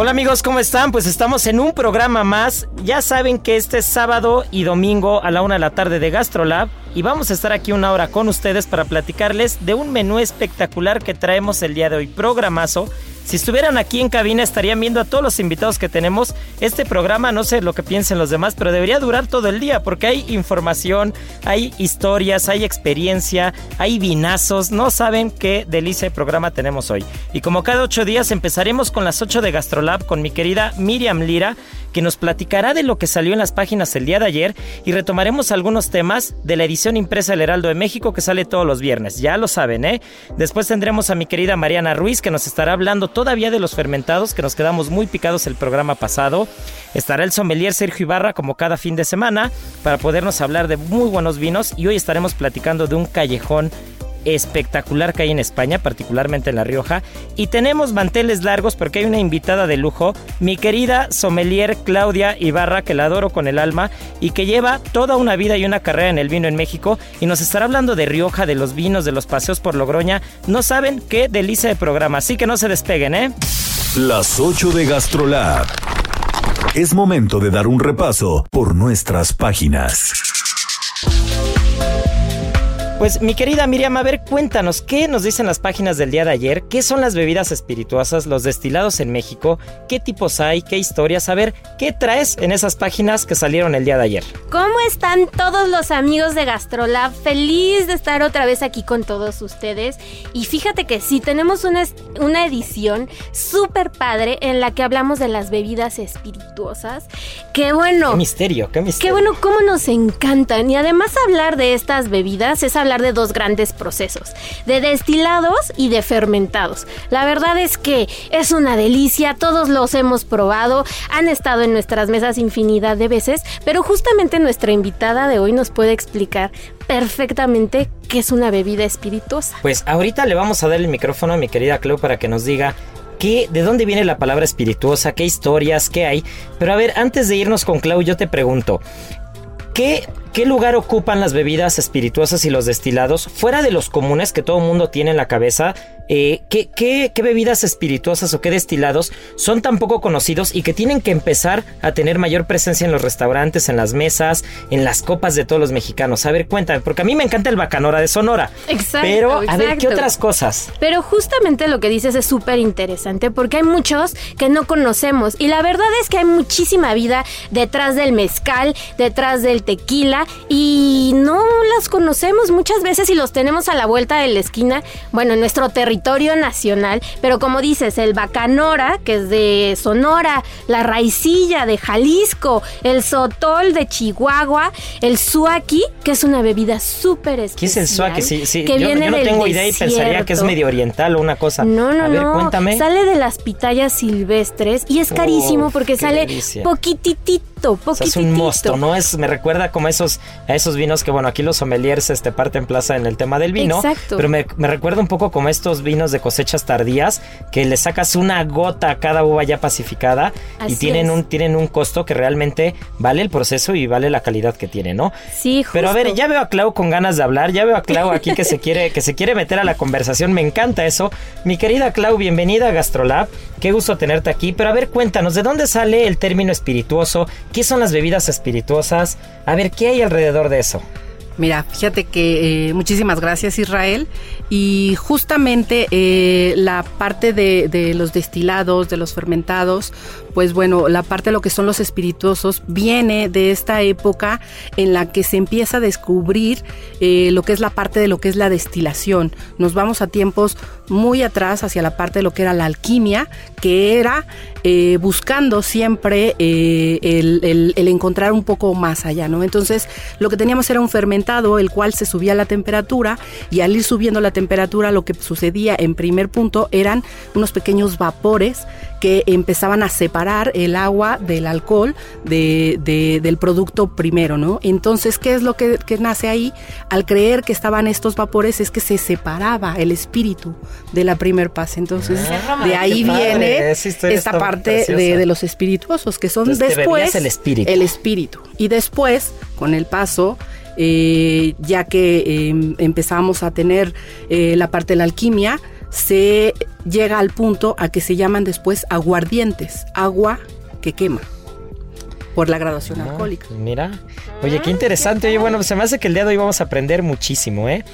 Hola amigos, ¿cómo están? Pues estamos en un programa más. Ya saben que este es sábado y domingo a la una de la tarde de GastroLab y vamos a estar aquí una hora con ustedes para platicarles de un menú espectacular que traemos el día de hoy, programazo si estuvieran aquí en cabina estarían viendo a todos los invitados que tenemos. Este programa, no sé lo que piensen los demás, pero debería durar todo el día porque hay información, hay historias, hay experiencia, hay vinazos. No saben qué delicia de programa tenemos hoy. Y como cada ocho días empezaremos con las ocho de Gastrolab con mi querida Miriam Lira que nos platicará de lo que salió en las páginas el día de ayer y retomaremos algunos temas de la edición impresa del Heraldo de México que sale todos los viernes, ya lo saben, ¿eh? Después tendremos a mi querida Mariana Ruiz que nos estará hablando todavía de los fermentados, que nos quedamos muy picados el programa pasado. Estará el sommelier Sergio Ibarra como cada fin de semana para podernos hablar de muy buenos vinos y hoy estaremos platicando de un callejón espectacular que hay en España, particularmente en La Rioja. Y tenemos manteles largos porque hay una invitada de lujo, mi querida sommelier Claudia Ibarra, que la adoro con el alma y que lleva toda una vida y una carrera en el vino en México y nos estará hablando de Rioja, de los vinos, de los paseos por Logroña. No saben qué delicia de programa, así que no se despeguen, ¿eh? Las 8 de Gastrolab. Es momento de dar un repaso por nuestras páginas. Pues mi querida Miriam, a ver, cuéntanos, ¿qué nos dicen las páginas del día de ayer? ¿Qué son las bebidas espirituosas, los destilados en México? ¿Qué tipos hay? ¿Qué historias? A ver, ¿qué traes en esas páginas que salieron el día de ayer? ¿Cómo están todos los amigos de Gastrolab? Feliz de estar otra vez aquí con todos ustedes. Y fíjate que sí, tenemos una, una edición súper padre en la que hablamos de las bebidas espirituosas. Qué bueno. Qué misterio, qué misterio. Qué bueno, cómo nos encantan. Y además hablar de estas bebidas es hablar de dos grandes procesos, de destilados y de fermentados. La verdad es que es una delicia, todos los hemos probado, han estado en nuestras mesas infinidad de veces, pero justamente nuestra invitada de hoy nos puede explicar perfectamente qué es una bebida espirituosa. Pues ahorita le vamos a dar el micrófono a mi querida Clau para que nos diga ¿Qué, ¿De dónde viene la palabra espirituosa? ¿Qué historias? ¿Qué hay? Pero a ver, antes de irnos con Clau, yo te pregunto, ¿qué ¿Qué lugar ocupan las bebidas espirituosas y los destilados fuera de los comunes que todo el mundo tiene en la cabeza? Eh, ¿qué, qué, bebidas espirituosas o qué destilados son tan poco conocidos y que tienen que empezar a tener mayor presencia en los restaurantes, en las mesas, en las copas de todos los mexicanos? A ver, cuéntame, porque a mí me encanta el bacanora de Sonora. Exacto. Pero, a ver, ¿qué otras cosas? Pero justamente lo que dices es súper interesante porque hay muchos que no conocemos y la verdad es que hay muchísima vida detrás del mezcal, detrás del tequila y no las conocemos muchas veces y los tenemos a la vuelta de la esquina, bueno, en nuestro territorio nacional, pero como dices, el bacanora, que es de Sonora, la raicilla de Jalisco, el sotol de Chihuahua, el suaki, que es una bebida súper especial. ¿Qué es el suaki? Sí, sí. yo, no tengo idea y pensaría que es medio oriental o una cosa. No, no, a ver, no. Cuéntame. Sale de las pitayas silvestres y es carísimo porque sale poquititito poquitito, O sea, poquitito. es un mosto, ¿no? Es, me recuerda como esos, a esos vinos que, bueno, aquí los sommeliers este, parten plaza en el tema del vino. Exacto. Pero me, me recuerda un poco como estos vinos de cosechas tardías, que le sacas una gota a cada uva ya pacificada y tienen es. un, tienen un costo que realmente vale el proceso y vale la calidad que tiene, ¿no? Sí, justo. Pero a ver, ya veo a Clau con ganas de hablar, ya veo a Clau aquí que se quiere, que se quiere meter a la conversación, me encanta eso. Mi querida Clau, bienvenida a Gastrolab, qué gusto tenerte aquí, pero a ver, cuéntanos, ¿de dónde sale el término espirituoso? ¿Qué son las bebidas espirituosas? A ver, ¿qué hay alrededor de eso? Mira, fíjate que eh, muchísimas gracias Israel y justamente eh, la parte de, de los destilados, de los fermentados, pues bueno, la parte de lo que son los espirituosos viene de esta época en la que se empieza a descubrir eh, lo que es la parte de lo que es la destilación. Nos vamos a tiempos muy atrás hacia la parte de lo que era la alquimia, que era eh, buscando siempre eh, el, el- encontrar un poco más allá, ¿no? Entonces, lo que teníamos era un fermentado, el cual se subía la temperatura, y al ir subiendo la temperatura, lo que sucedía en primer punto eran unos pequeños vapores que empezaban a separar el agua del alcohol de- de- del producto primero, ¿no? Entonces, ¿qué es lo que, que nace ahí? Al creer que estaban estos vapores es que se separaba el espíritu de la primer pase. Entonces, Ah, de ahí viene esta parte de, de los espirituosos, que son Entonces, después el espíritu. el espíritu. Y después, con el paso, eh, ya que eh, empezamos a tener eh, la parte de la alquimia, se llega al punto a que se llaman después aguardientes, agua que quema, por la graduación Ah, alcohólica. Mira. Oye, qué interesante. Oye, bueno, se me hace que el día de hoy vamos a aprender muchísimo, ¿eh?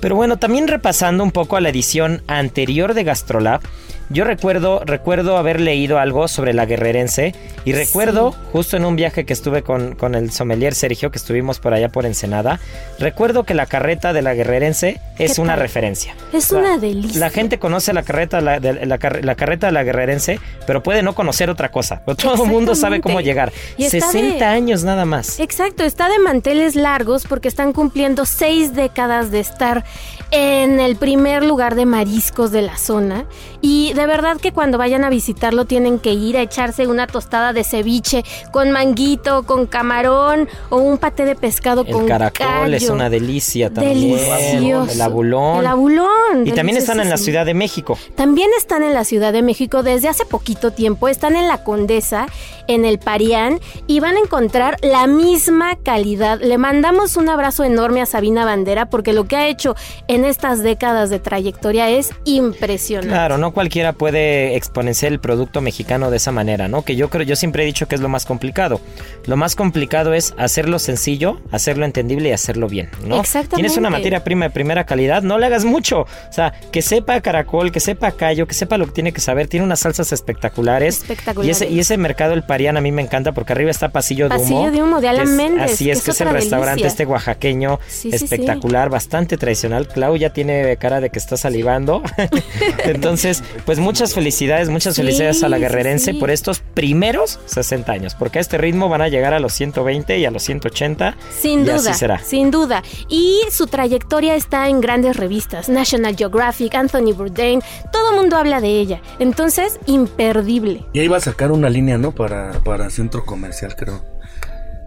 Pero bueno, también repasando un poco a la edición anterior de Gastrolab, yo recuerdo, recuerdo haber leído algo sobre la guerrerense y recuerdo, justo en un viaje que estuve con, con el sommelier Sergio, que estuvimos por allá por Ensenada, recuerdo que la carreta de la guerrerense es ¿Qué una tal? referencia. Es La- una delicia. La gente conoce la carreta, la, de- la, car- la carreta de la guerrerense, pero puede no conocer otra cosa. Pero todo el mundo sabe cómo llegar. Y está 60 de- años nada más. Exacto, está de manteles largos porque están cumpliendo seis décadas de estar en el primer lugar de mariscos de la zona. Y de verdad que cuando vayan a visitarlo tienen que ir a echarse una tostada de ceviche con manguito, con camarón o un paté de pescado El con caracol es callo. una delicia también. Delicioso. El abulón. El abulón. y también están en la. Ciudad de México. También están en la Ciudad de México desde hace poquito tiempo. Están en la Condesa, en el Parián y van a encontrar la misma calidad. Le mandamos un abrazo enorme a Sabina Bandera porque lo que ha hecho en estas décadas de trayectoria es impresionante. Claro, no cualquiera puede exponenciar el producto mexicano de esa manera, ¿no? Que yo creo, yo siempre he dicho que es lo más complicado. Lo más complicado es hacerlo sencillo, hacerlo entendible y hacerlo bien, ¿no? Exactamente. Tienes una materia prima de primera calidad, no le hagas mucho. O sea, que sepa caracol, que sepa callo, que sepa lo que tiene que saber. Tiene unas salsas espectaculares. Espectaculares. Y ese, y ese mercado, el Parián, a mí me encanta porque arriba está Pasillo de Humo. Pasillo de Humo de Alan Méndez, Así que es, que es el restaurante este oaxaqueño Sí, sí, sí. espectacular, bastante tradicional. Ya tiene cara de que está salivando. Entonces, pues muchas felicidades, muchas Sí, felicidades a la guerrerense sí. por estos primeros 60 años, porque a este ritmo van a llegar a los 120 y a los 180. Sin y duda, así será. sin duda. Y su trayectoria está en grandes revistas, National Geographic, Anthony Bourdain, todo el mundo habla de ella. Entonces, imperdible. Y ahí va a sacar una línea, ¿no? Para, para centro comercial, creo.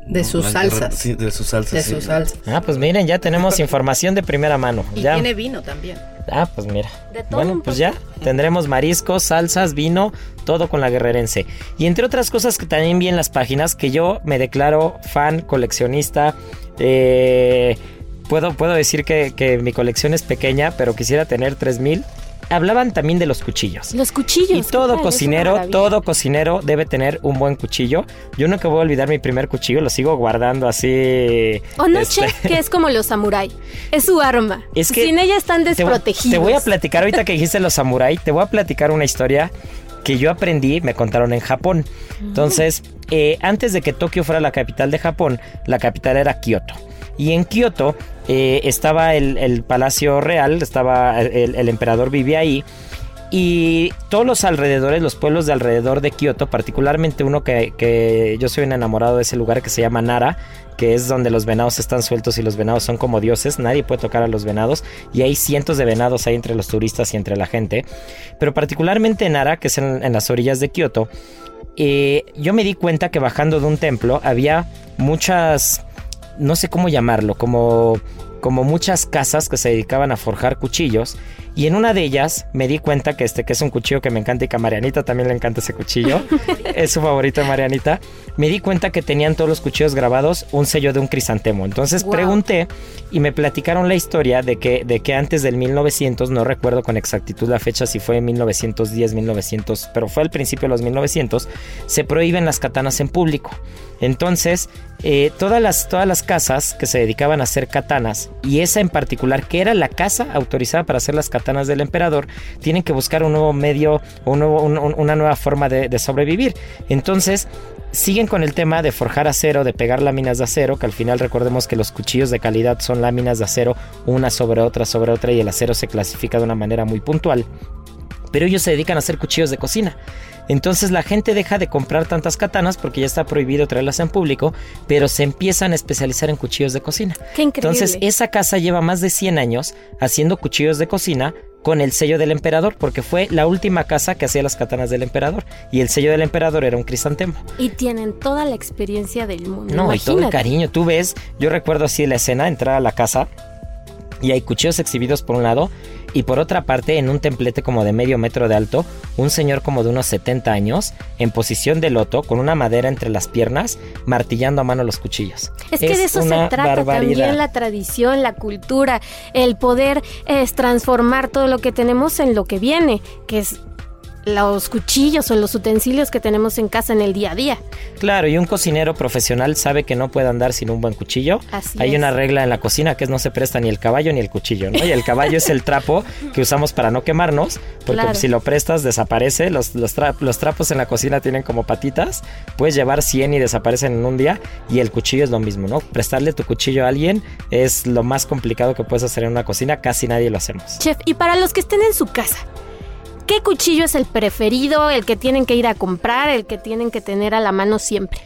De sus salsas. Sí, de sus salsas. De sí. sus salsas. Ah, pues miren, ya tenemos información de primera mano. Y ya. tiene vino también. Ah, pues mira. De todo Bueno, un pues ya tendremos mariscos, salsas, vino, todo con la guerrerense. Y entre otras cosas que también vi en las páginas, que yo me declaro fan, coleccionista. eh, puedo, puedo decir que, que mi colección es pequeña, pero quisiera tener 3000. Hablaban también de los cuchillos. Los cuchillos. Y ¿qué todo cocinero, todo cocinero debe tener un buen cuchillo. Yo nunca voy a olvidar mi primer cuchillo, lo sigo guardando así. O no, este, chef, que es como los samurái. Es su arma. Es que Sin ella están desprotegidos. Te voy a platicar, ahorita que dijiste los samurai, te voy a platicar una historia que yo aprendí, me contaron en Japón. Entonces, eh, antes de que Tokio fuera la capital de Japón, la capital era Kioto. Y en Kioto eh, estaba el, el Palacio Real, estaba el, emperador vivía ahí. Y todos los alrededores, los pueblos de alrededor de Kioto, particularmente uno que, yo soy un enamorado de ese lugar que se llama Nara, que es donde los venados están sueltos y los venados son como dioses, nadie puede tocar a los venados y hay cientos de venados ahí entre los turistas y entre la gente. Pero particularmente en Nara, que es en, en las orillas de Kioto, eh, yo me di cuenta que bajando de un templo había muchas, no sé cómo llamarlo, como, como muchas casas que se dedicaban a forjar cuchillos y en una de ellas me di cuenta que este que es un cuchillo que me encanta y que a Marianita también le encanta ese cuchillo. es su favorito de Marianita. Me di cuenta que tenían todos los cuchillos grabados un sello de un crisantemo. Entonces pregunté y me platicaron la historia de que, de que antes del 1900, no recuerdo con exactitud la fecha si fue en 1910, 1900, pero fue al principio de los 1900, se prohíben las katanas en público. Entonces, eh, todas, las, todas las casas que se dedicaban a hacer katanas, y esa en particular, que era la casa autorizada para hacer las katanas del emperador, tienen que buscar un nuevo medio o una nueva forma de, de sobrevivir. Entonces, siguen con el tema de forjar acero, de pegar láminas de acero, que al final recordemos que los cuchillos de calidad son láminas de acero una sobre otra sobre otra y el acero se clasifica de una manera muy puntual. Pero ellos se dedican a hacer cuchillos de cocina. Entonces la gente deja de comprar tantas katanas porque ya está prohibido traerlas en público, pero se empiezan a especializar en cuchillos de cocina. Qué increíble. Entonces esa casa lleva más de 100 años haciendo cuchillos de cocina con el sello del emperador, porque fue la última casa que hacía las katanas del emperador. Y el sello del emperador era un crisantemo. Y tienen toda la experiencia del mundo. No, y todo el cariño. Tú ves, yo recuerdo así la escena, entrar a la casa y hay cuchillos exhibidos por un lado y por otra parte en un templete como de medio metro de alto, un señor como de unos 70 años en posición de loto con una madera entre las piernas martillando a mano los cuchillos. Es que de eso se trata también la tradición, la cultura, el poder es transformar todo lo que tenemos en lo que viene, que es los cuchillos o los utensilios que tenemos en casa en el día a día. Claro, y un cocinero profesional sabe que no puede andar sin un buen cuchillo. Así Hay es. una regla en la cocina que es no se presta ni el caballo ni el cuchillo, ¿no? Y el caballo es el trapo que usamos para no quemarnos, porque Claro. si lo prestas desaparece. Los, los, tra- los trapos en la cocina tienen como patitas, puedes llevar 100 y desaparecen en un día, y el cuchillo es lo mismo, ¿no? Prestarle tu cuchillo a alguien es lo más complicado que puedes hacer en una cocina, casi nadie lo hacemos. Chef, y para los que estén en su casa, ¿qué cuchillo es el preferido, el que tienen que ir a comprar, el que tienen que tener a la mano siempre?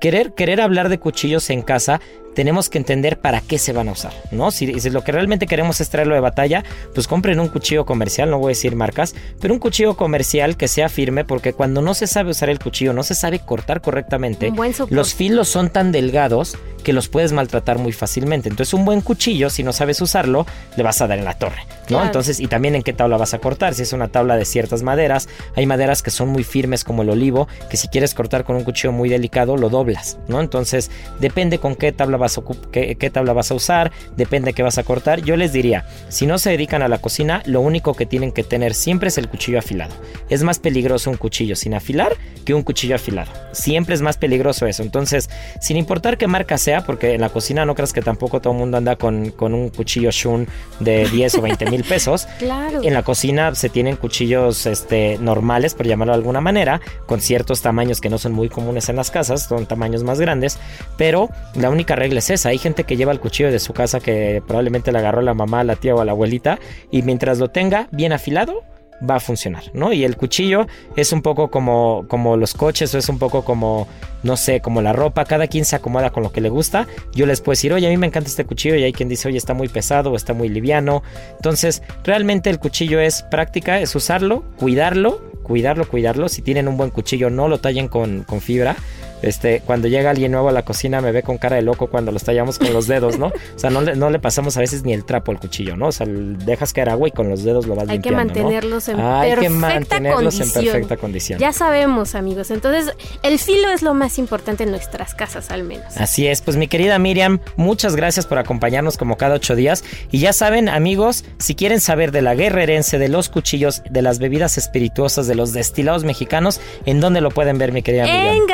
querer, querer hablar de cuchillos en casa, tenemos que entender para qué se van a usar, ¿no? Si, si lo que realmente queremos es traerlo de batalla, pues compren un cuchillo comercial, no voy a decir marcas, pero un cuchillo comercial que sea firme, porque cuando no se sabe usar el cuchillo, no se sabe cortar correctamente, los filos son tan delgados que los puedes maltratar muy fácilmente. Entonces, un buen cuchillo, si no sabes usarlo, le vas a dar en la torre, ¿no? Claro. Entonces, y también en qué tabla vas a cortar. Si es una tabla de ciertas maderas, hay maderas que son muy firmes como el olivo, que si quieres cortar con un cuchillo muy delicado, lo doblas, ¿no? Entonces, depende con qué tabla vas a, ocup- qué, qué tabla vas a usar, depende qué vas a cortar. Yo les diría, si no se dedican a la cocina, lo único que tienen que tener siempre es el cuchillo afilado. Es más peligroso un cuchillo sin afilar que un cuchillo afilado. Siempre es más peligroso eso. Entonces, sin importar qué marca sea, porque en la cocina no creas que tampoco todo el mundo anda con, con un cuchillo Shun de 10 o 20 mil pesos. Claro. En la cocina se tienen cuchillos este, normales, por llamarlo de alguna manera, con ciertos tamaños que no son muy comunes en las casas, son tamaños más grandes, pero la única regla es esa. Hay gente que lleva el cuchillo de su casa que probablemente le agarró la mamá, la tía o la abuelita, y mientras lo tenga bien afilado, va a funcionar, ¿no? Y el cuchillo es un poco como, como los coches o es un poco como, no sé, como la ropa, cada quien se acomoda con lo que le gusta. Yo les puedo decir, oye, a mí me encanta este cuchillo y hay quien dice, oye, está muy pesado o está muy liviano. Entonces, realmente el cuchillo es práctica, es usarlo, cuidarlo, cuidarlo, cuidarlo. Si tienen un buen cuchillo, no lo tallen con, con fibra. Este, cuando llega alguien nuevo a la cocina me ve con cara de loco cuando los tallamos con los dedos, ¿no? O sea, no le, no le pasamos a veces ni el trapo al cuchillo, ¿no? O sea, dejas caer agua y con los dedos lo vas Hay que limpiando, ¿no? mantenerlos en Hay que perfecta mantenerlos condición. en perfecta condición. Ya sabemos, amigos. Entonces, el filo es lo más importante en nuestras casas, al menos. Así es, pues mi querida Miriam, muchas gracias por acompañarnos como cada ocho días. Y ya saben, amigos, si quieren saber de la guerra herense, de los cuchillos, de las bebidas espirituosas, de los destilados mexicanos, ¿en dónde lo pueden ver, mi querida Miriam? En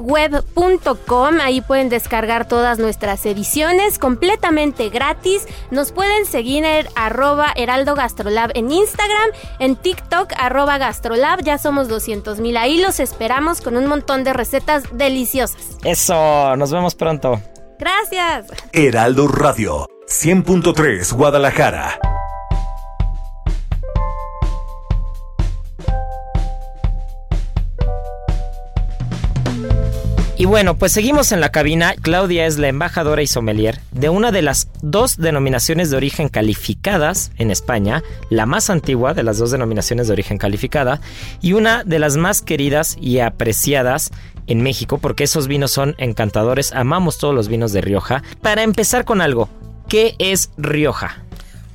gastrolabweb.com, ahí pueden descargar todas nuestras ediciones completamente gratis. Nos pueden seguir en arroba heraldo gastrolab en Instagram, en TikTok arroba gastrolab, ya somos 200 mil, ahí los esperamos con un montón de recetas deliciosas. Eso, nos vemos pronto. Gracias. Heraldo Radio 100.3 Guadalajara. Y bueno, pues seguimos en la cabina. Claudia es la embajadora y sommelier de una de las dos denominaciones de origen calificadas en España, la más antigua de las dos denominaciones de origen calificada y una de las más queridas y apreciadas en México porque esos vinos son encantadores, amamos todos los vinos de Rioja. Para empezar con algo, ¿qué es Rioja?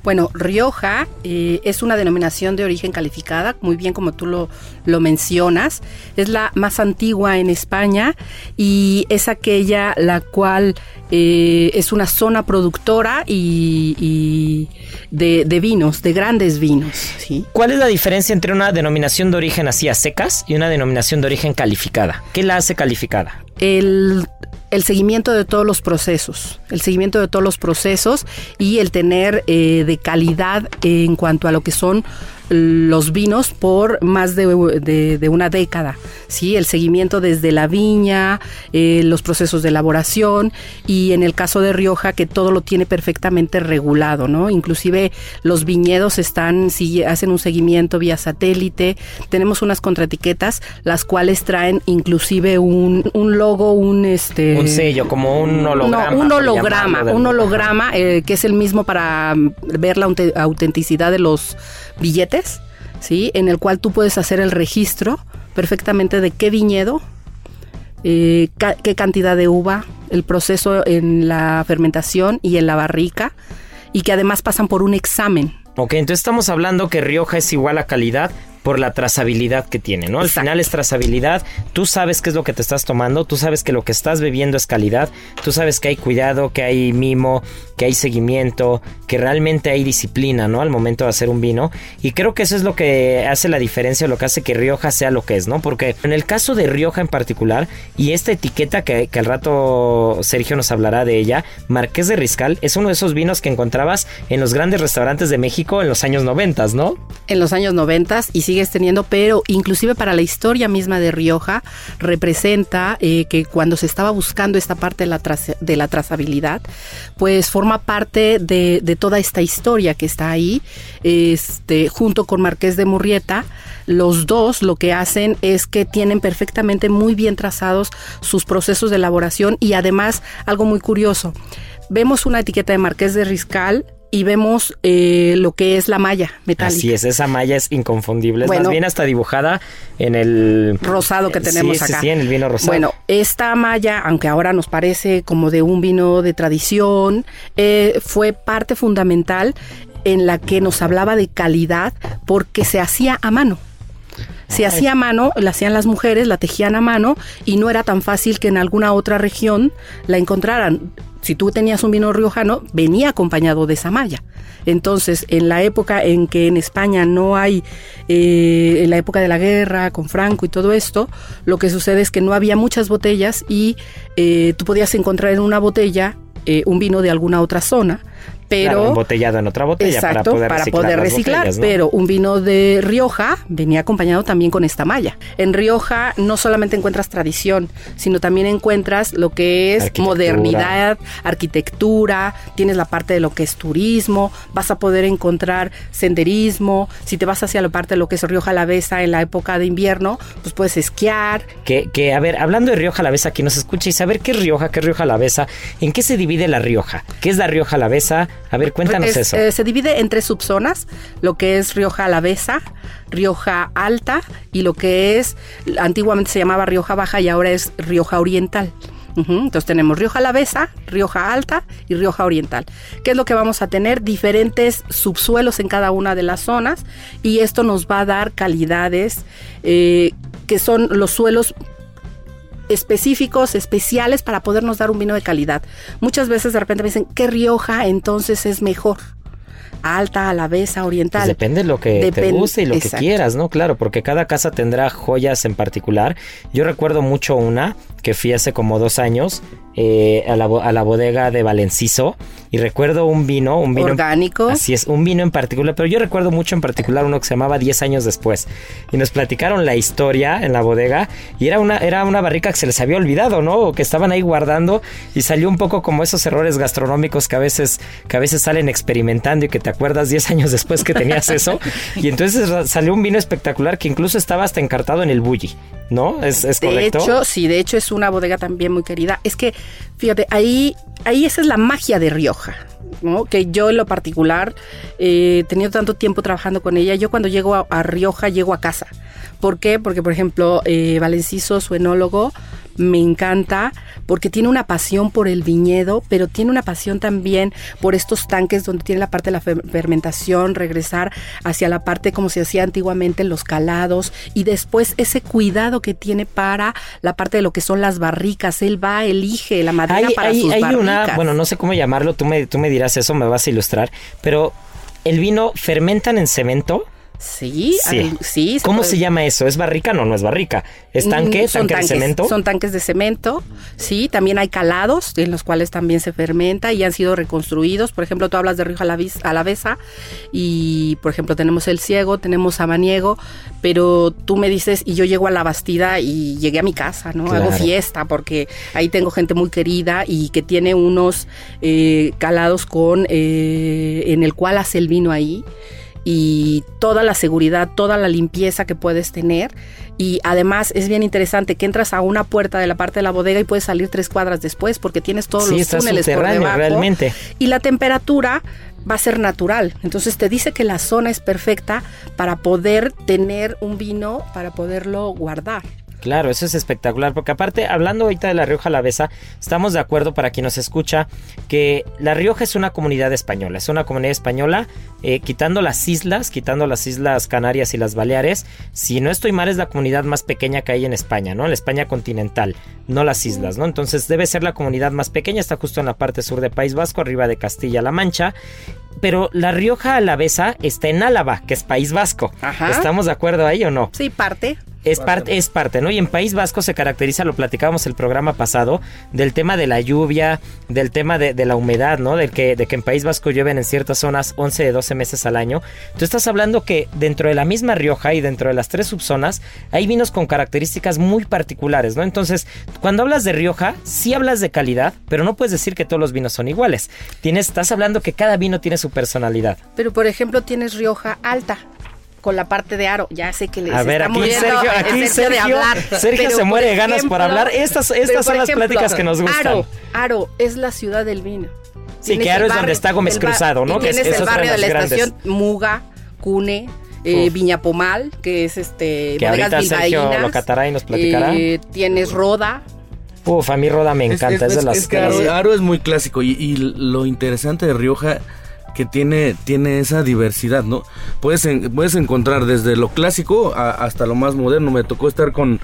Bueno, Rioja eh, es una denominación de origen calificada, muy bien como tú lo, lo, mencionas. Es la más antigua en España y es aquella la cual eh, es una zona productora y, y de, de, vinos, de grandes vinos. ¿sí? ¿Cuál es la diferencia entre una denominación de origen así a secas y una denominación de origen calificada? ¿Qué la hace calificada? El el seguimiento de todos los procesos, el seguimiento de todos los procesos y el tener eh, de calidad en cuanto a lo que son los vinos por más de, una década, ¿sí? El seguimiento desde la viña, eh, los procesos de elaboración y en el caso de Rioja que todo lo tiene perfectamente regulado, ¿no? Inclusive los viñedos están, si hacen un seguimiento vía satélite, tenemos unas contraetiquetas las cuales traen inclusive un, logo, un este... Un sello, como un holograma. No, un holograma, un holograma eh, que es el mismo para ver la autenticidad de los billetes, ¿sí? En el cual tú puedes hacer el registro perfectamente de qué viñedo, eh, qué cantidad de uva, el proceso en la fermentación y en la barrica, y que además pasan por un examen. Ok, entonces estamos hablando que Rioja es igual a calidad, por la trazabilidad que tiene, ¿no? Al final es trazabilidad, tú sabes qué es lo que te estás tomando, tú sabes que lo que estás bebiendo es calidad, tú sabes que hay cuidado, que hay mimo, que hay seguimiento, que realmente hay disciplina, ¿no? Al momento de hacer un vino. Y creo que eso es lo que hace la diferencia, lo que hace que Rioja sea lo que es, ¿no? Porque en el caso de Rioja en particular, y esta etiqueta que, al rato Sergio nos hablará de ella, Marqués de Riscal, es uno de esos vinos que encontrabas en los grandes restaurantes de México en los años 90, ¿no? En los años 90 y teniendo, pero inclusive para la historia misma de Rioja representa eh, que cuando se estaba buscando esta parte de la, de la trazabilidad, pues forma parte de, de, toda esta historia que está ahí, este, junto con Marqués de Murrieta. Los dos lo que hacen es que tienen perfectamente muy bien trazados sus procesos de elaboración y además algo muy curioso. Vemos una etiqueta de Marqués de Riscal y vemos eh, lo que es la malla metálica. Así es, esa malla es inconfundible. Es más bien hasta dibujada en el rosado que tenemos acá. Sí, sí, en el vino rosado. Bueno, esta malla, aunque ahora nos parece como de un vino de tradición, eh, fue parte fundamental en la que nos hablaba de calidad porque se hacía a mano. Se hacía a mano, la hacían las mujeres, la tejían a mano y no era tan fácil que en alguna otra región la encontraran si tú tenías un vino riojano, venía acompañado de esa malla. Entonces, en la época en que en España no hay, eh, en la época de la guerra con Franco y todo esto, lo que sucede es que no había muchas botellas y eh, tú podías encontrar en una botella eh, un vino de alguna otra zona, pero embotellado en otra botella para poder para reciclar, poder reciclar pero un vino de Rioja venía acompañado también con esta malla. En Rioja no solamente encuentras tradición, sino también encuentras lo que es modernidad, arquitectura, tienes la parte de lo que es turismo, vas a poder encontrar senderismo, si te vas hacia la parte de lo que es Rioja Alavesa en la época de invierno, pues puedes esquiar. Que, que a ver, hablando de Rioja Alavesa, aquí nos escucha y saber qué es Rioja, qué es Rioja Alavesa, ¿en qué se divide la Rioja? ¿Qué es la Rioja Alavesa? A ver, cuéntanos eso. Eh, se divide en tres subzonas, lo que es Rioja Alavesa, Rioja Alta y lo que es, antiguamente se llamaba Rioja Baja y ahora es Rioja Oriental. Entonces tenemos Rioja Alavesa, Rioja Alta y Rioja Oriental. ¿Qué es lo que vamos a tener? Diferentes subsuelos en cada una de las zonas y esto nos va a dar calidades eh, que son los suelos específicos, especiales para podernos dar un vino de calidad. Muchas veces de repente me dicen, ¿qué Rioja entonces es mejor? alta, alavesa, oriental. Pues depende de lo que te guste y lo que quieras, ¿no? Claro, porque cada casa tendrá joyas en particular. Yo recuerdo mucho una que fui hace como dos años eh, a, la, a, la, bodega de Valenciso y recuerdo un vino, un vino orgánico. Así es, un vino en particular, pero yo recuerdo mucho en particular uno que se llamaba 10 años después y nos platicaron la historia en la bodega y era una era una barrica que se les había olvidado, ¿no? O que estaban ahí guardando y salió un poco como esos errores gastronómicos que a veces que a veces salen experimentando y que te acuerdas 10 años después que tenías eso y entonces salió un vino espectacular que incluso estaba hasta encartado en el bully, ¿no? ¿Es, es de correcto? hecho, sí, de hecho es una bodega también muy querida. Es que, fíjate, ahí, ahí esa es la magia de Rioja. ¿no? que yo en lo particular eh, he tenido tanto tiempo trabajando con ella, yo cuando llego a, Rioja llego a casa. ¿Por qué? Porque, por ejemplo, eh, Valenciso, su enólogo, me encanta porque tiene una pasión por el viñedo, pero tiene una pasión también por estos tanques donde tiene la parte de la fermentación, regresar hacia la parte como se hacía antiguamente en los calados y después ese cuidado que tiene para la parte de lo que son las barricas. Él va, elige la madera para sus hay Una, bueno, no sé cómo llamarlo, tú me, tú me dirás eso, me vas a ilustrar, pero el vino fermentan en cemento. Sí, sí. ¿Cómo se llama eso? ¿Es barrica? No, no es barrica. ¿Es mm, tanque? ¿Tanque de cemento? Son tanques de cemento. Sí, también hay calados en los cuales también se fermenta y han sido reconstruidos. Por ejemplo, tú hablas de Río Alavesa y, por ejemplo, tenemos El Ciego, tenemos Samaniego, pero tú me dices y yo llego a La Bastida y llegué a mi casa, ¿no? Hago fiesta porque ahí tengo gente muy querida y que tiene unos eh, calados con eh, en el cual hace el vino ahí y toda la seguridad, toda la limpieza que puedes tener. Y además es bien interesante que entras a una puerta de la parte de la bodega y puedes salir tres cuadras después porque tienes todos los túneles por debajo. realmente. Y la temperatura va a ser natural. Entonces te dice que la zona es perfecta para poder tener un vino, para poderlo guardar. Claro, eso es espectacular, porque aparte, hablando ahorita de La Rioja Alavesa, estamos de acuerdo para quien nos escucha que La Rioja es una comunidad española, es una comunidad española, eh, quitando las islas, quitando las islas Canarias y las Baleares, si no estoy mal es la comunidad más pequeña que hay en España, ¿no? En la España continental, no las islas, ¿no? Entonces debe ser la comunidad más pequeña, está justo en la parte sur de País Vasco, arriba de Castilla-La Mancha, pero La Rioja Alavesa está en Álava, que es País Vasco. ¿Estamos de acuerdo ahí o no? Sí, parte. Es parte, es parte, ¿no? Y en País Vasco se caracteriza, lo platicábamos el programa pasado, del tema de la lluvia, del tema de, la humedad, ¿no? Del que, de que en País Vasco llueven en ciertas zonas 11 de 12 meses al año. Tú estás hablando que dentro de la misma Rioja y dentro de las tres subzonas hay vinos con características muy particulares, ¿no? Entonces, cuando hablas de Rioja, sí hablas de calidad, pero no puedes decir que todos los vinos son iguales. Tienes, estás hablando que cada vino tiene su personalidad. Pero, por ejemplo, tienes Rioja alta con la parte de aro. Ya sé que les A ver, aquí Sergio, aquí Sergio, de hablar, Sergio se muere de ganas por hablar. Estas, estas son las pláticas que nos gustan. Aro, Aro es la ciudad del vino. Sí, que Aro es donde está Gómez Cruzado, ¿no? Que tienes es, el barrio de la estación Muga, Cune, eh, Viña Pomal, que es este que ahorita Sergio lo catará y nos platicará. Eh, tienes Roda, Uf, a mí Roda me encanta, es, de las... Es que Aro, es muy clásico y, y, lo interesante de Rioja que tiene, tiene esa diversidad, ¿no? Puedes, puedes encontrar desde lo clásico hasta lo más moderno. Me tocó estar con,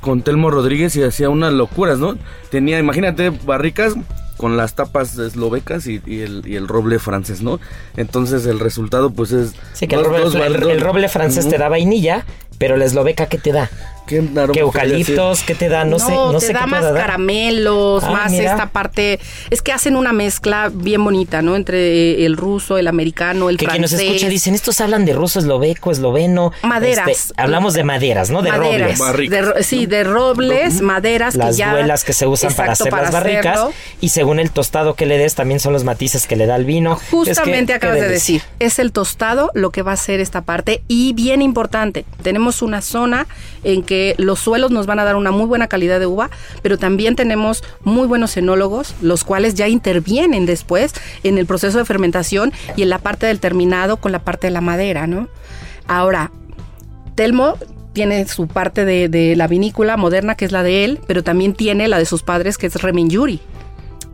con Telmo Rodríguez y hacía unas locuras, ¿no? Tenía, imagínate, barricas con las tapas eslovecas y, el, y, el, roble francés, ¿no? Entonces el resultado pues es... Sí, que el roble, el roble francés te da vainilla, pero la esloveca ¿qué te da? ¿Qué, eucaliptos? ¿Qué te da? No, sé. No te sé da más caramelos, ah, más esta parte. Es que hacen una mezcla bien bonita, ¿no? Entre el ruso, el americano, el que francés. Que nos escucha dicen, estos hablan de ruso, esloveco, esloveno. Maderas. Este, hablamos de maderas, ¿no? De robles. sí, de robles, maderas. Las que que se usan para hacer las barricas. Y según el tostado que le des, también son los matices que le da el vino. Justamente acabas de decir. Es el tostado lo que va a hacer esta parte. Y bien importante, tenemos una zona en que los suelos nos van a dar una muy buena calidad de uva, pero también tenemos muy buenos enólogos, los cuales ya intervienen después en el proceso de fermentación y en la parte del terminado con la parte de la madera, ¿no? Ahora, Telmo tiene su parte de, la vinícola moderna, que es la de él, pero también tiene la de sus padres, que es Remenjuri.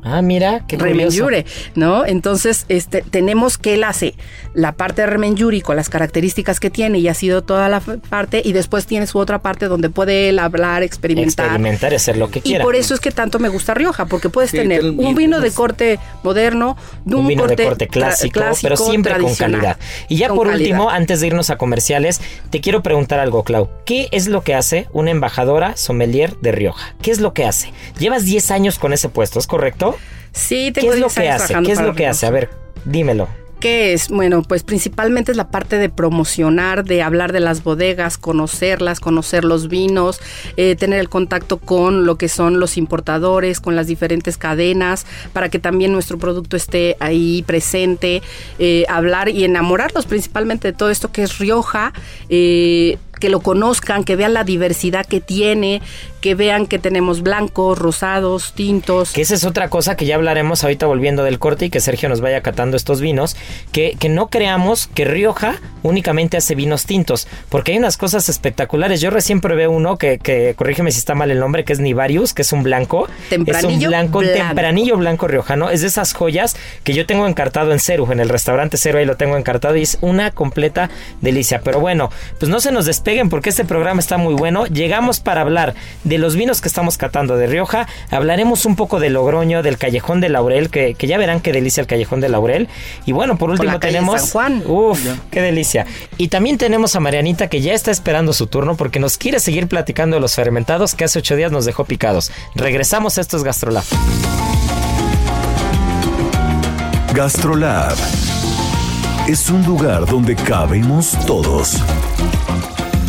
Ah, mira, qué Remenjure, ¿no? Entonces, este, tenemos que él hace la parte de Remenjuri con las características que tiene y ha sido toda la parte, y después tiene su otra parte donde puede él hablar, experimentar. Experimentar y hacer lo que quiera. Y por eso es que tanto me gusta Rioja, porque puedes tener un vino de corte moderno, un, vino de corte clásico, pero siempre con calidad. Y ya por último, antes de irnos a comerciales, te quiero preguntar algo, Clau. ¿Qué es lo que hace una embajadora sommelier de Rioja? ¿Qué es lo que hace? Llevas 10 años con ese puesto, ¿es correcto? Sí, tengo ¿Qué es lo que hace? ¿Qué es lo que hace? A ver, dímelo. ¿Qué es? Bueno, pues principalmente es la parte de promocionar, de hablar de las bodegas, conocerlas, conocer los vinos, eh, tener el contacto con lo que son los importadores, con las diferentes cadenas, para que también nuestro producto esté ahí presente, eh, hablar y enamorarlos principalmente de todo esto que es Rioja. Eh, que lo conozcan, que vean la diversidad que tiene, que vean que tenemos blancos, rosados, tintos. Que esa es otra cosa que ya hablaremos ahorita volviendo del corte y que Sergio nos vaya catando estos vinos, que, que no creamos que Rioja únicamente hace vinos tintos, porque hay unas cosas espectaculares. Yo recién probé uno que, que corrígeme si está mal el nombre, que es Nivarius, que es un blanco. Tempranillo es un blanco, blanco. tempranillo blanco riojano. Es de esas joyas que yo tengo encartado en Ceru, en el restaurante Ceru, ahí lo tengo encartado y es una completa delicia. Pero bueno, pues no se nos despeguen porque este programa está muy bueno. Llegamos para hablar de los vinos que estamos catando de Rioja. Hablaremos un poco de Logroño, del Callejón de Laurel, que, que ya verán qué delicia el Callejón de Laurel. Y bueno, por último la calle tenemos... San Juan. Uf, qué delicia. Y también tenemos a Marianita que ya está esperando su turno porque nos quiere seguir platicando de los fermentados que hace ocho días nos dejó picados. Regresamos a estos Gastrolab. Gastrolab es un lugar donde cabemos todos.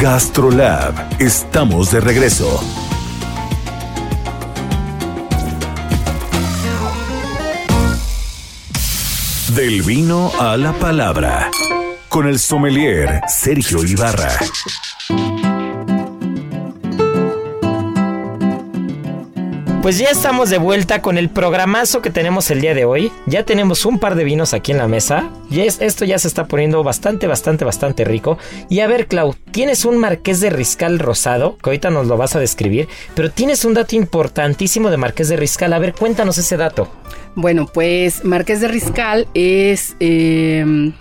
Gastrolab, estamos de regreso. Del vino a la palabra. Con el sommelier Sergio Ibarra. Pues ya estamos de vuelta con el programazo que tenemos el día de hoy. Ya tenemos un par de vinos aquí en la mesa. Y es, esto ya se está poniendo bastante, bastante, bastante rico. Y a ver, Clau, tienes un Marqués de Riscal rosado, que ahorita nos lo vas a describir. Pero tienes un dato importantísimo de Marqués de Riscal. A ver, cuéntanos ese dato. Bueno, pues Marqués de Riscal es eh,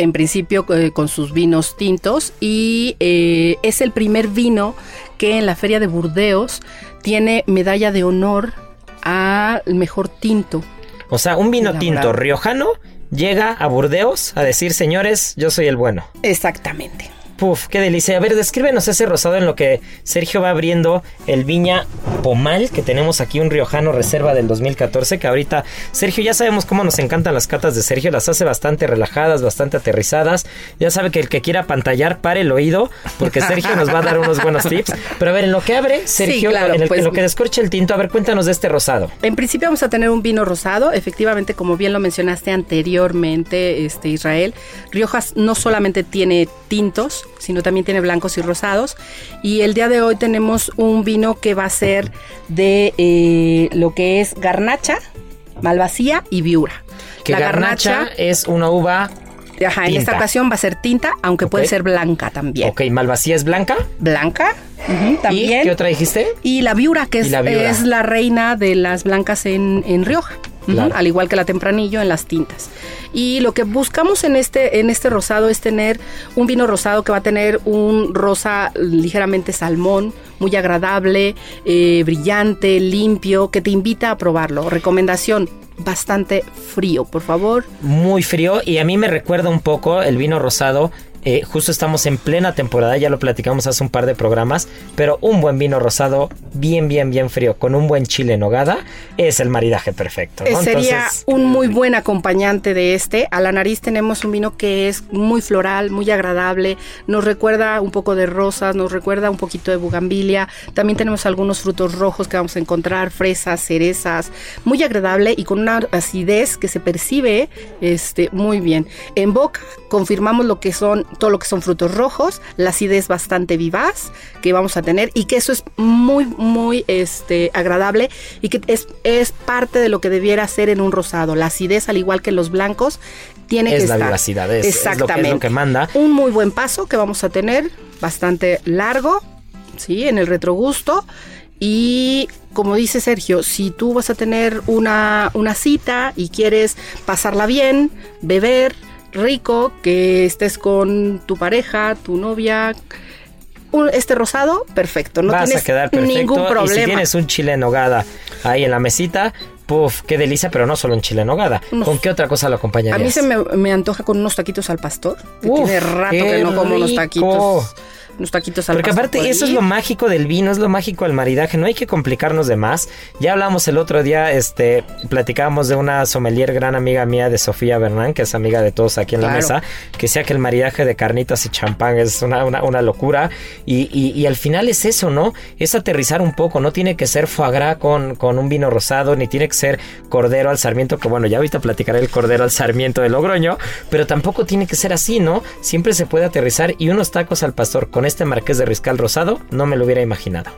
en principio eh, con sus vinos tintos y eh, es el primer vino que en la feria de Burdeos tiene medalla de honor al mejor tinto. O sea, un vino Elaborado. tinto riojano llega a Burdeos a decir, señores, yo soy el bueno. Exactamente. Puf, qué delicia. A ver, descríbenos ese rosado en lo que Sergio va abriendo el Viña Pomal, que tenemos aquí un riojano reserva del 2014, que ahorita, Sergio, ya sabemos cómo nos encantan las catas de Sergio, las hace bastante relajadas, bastante aterrizadas. Ya sabe que el que quiera pantallar, pare el oído, porque Sergio nos va a dar unos buenos tips. Pero a ver, en lo que abre, Sergio, claro, en, el- pues- en lo que descorche el tinto, a ver, cuéntanos de este rosado. En principio vamos a tener un vino rosado, efectivamente como bien lo mencionaste anteriormente, este Israel, Riojas no solamente tiene tintos, sino también tiene blancos y rosados. Y el día de hoy tenemos un vino que va a ser de eh, lo que es garnacha, malvasía y viura. Que garnacha es una uva... ajá, en esta ocasión va a ser tinta, aunque puede ser blanca también. Ok, malvasía es blanca. Blanca, también. ¿Y qué otra dijiste? Y la viura, que es la viura. es la reina de las blancas en, en Rioja. Claro. Al igual que la tempranillo en las tintas. Y lo que buscamos en este, en este rosado es tener un vino rosado que va a tener un rosa ligeramente salmón, muy agradable, eh, brillante, limpio, que te invita a probarlo. Recomendación, bastante frío, por favor. muy frío y a mí me recuerda un poco el vino rosado. Eh, justo estamos en plena temporada, ya lo platicamos hace un par de programas, pero un buen vino rosado, bien, bien, bien frío, con un buen chile en nogada, es el maridaje perfecto. Eh, ¿no? Sería Entonces, un muy buen acompañante de este. A la nariz tenemos un vino que es muy floral, muy agradable. Nos recuerda un poco de rosas, nos recuerda un poquito de bugambilia. También tenemos algunos frutos rojos que vamos a encontrar, fresas, cerezas. Muy agradable y con una acidez que se percibe este, muy bien. En boca confirmamos lo que son, todo lo que son frutos rojos, la acidez bastante vivaz que vamos a tener y que eso es muy, muy este, agradable y que es, es parte de lo que debiera ser en un rosado. La acidez, al igual que los blancos, tiene Es que la estar. vivacidad, es- es lo que- es lo Exactamente. que manda. Un muy buen paso que vamos a tener, bastante largo, ¿sí? En el retrogusto. Y como dice Sergio, si tú vas a tener una, una cita y quieres pasarla bien, beber rico, que estés con tu pareja, tu novia, un- este rosado, perfecto, no Vas tienes a quedar perfecto. ningún Y si problema. tienes un chile en nogada ahí en la mesita, puf, qué delicia, pero no solo un chile en nogada. ¿Con qué otra cosa lo A acompañarías? mí se me, me antoja con unos taquitos al pastor, que Uf, tiene rato que no como unos taquitos. Unos taquitos al Porque aparte por eso es lo mágico del vino, es lo mágico del maridaje, no hay que complicarnos de más. Ya hablamos el otro día, este, platicábamos de una sommelier gran amiga mía de Sofía Bernán, que es amiga de todos aquí en la mesa, que decía que el maridaje de carnitas y champán es una, una, una locura. Y, y- y al final es eso, ¿no? Es aterrizar un poco, no tiene que ser foie gras con, con un vino rosado, ni tiene que ser cordero al sarmiento, que bueno, ya ahorita platicaré el cordero al sarmiento de Logroño, pero tampoco tiene que ser así, ¿no? Siempre se puede aterrizar y unos tacos al pastor con este marqués de Riscal rosado, no me lo hubiera imaginado.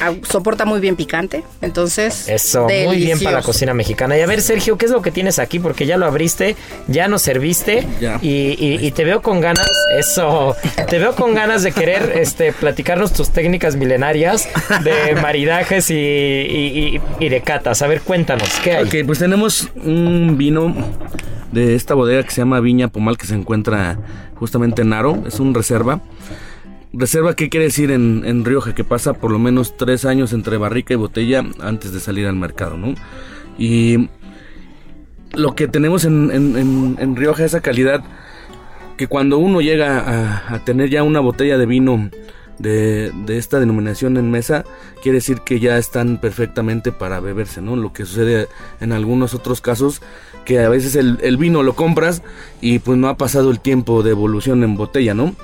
Ah, soporta muy bien picante, entonces. Eso, muy bien para la cocina mexicana. Y a ver, Sergio, ¿qué es lo que tienes aquí? Porque ya lo abriste, ya nos serviste Ya. y, y- y te veo con ganas, eso, te veo con ganas de querer este, platicarnos tus técnicas milenarias de maridajes y, y- y- y de catas. A ver, cuéntanos, ¿qué hay? Ok, pues tenemos un vino de esta bodega que se llama Viña Pomal que se encuentra justamente en Aro, es un reserva. Reserva, ¿qué quiere decir en, en Rioja? Que pasa por lo menos tres años entre barrica y botella antes de salir al mercado, ¿no? Y lo que tenemos en, en, en- Rioja, esa calidad, que cuando uno llega a, a tener ya una botella de vino de, de esta denominación en mesa, quiere decir que ya están perfectamente para beberse, ¿no? Lo que sucede en algunos otros casos, que a veces el, el vino lo compras y pues no ha pasado el tiempo de evolución en botella, ¿no?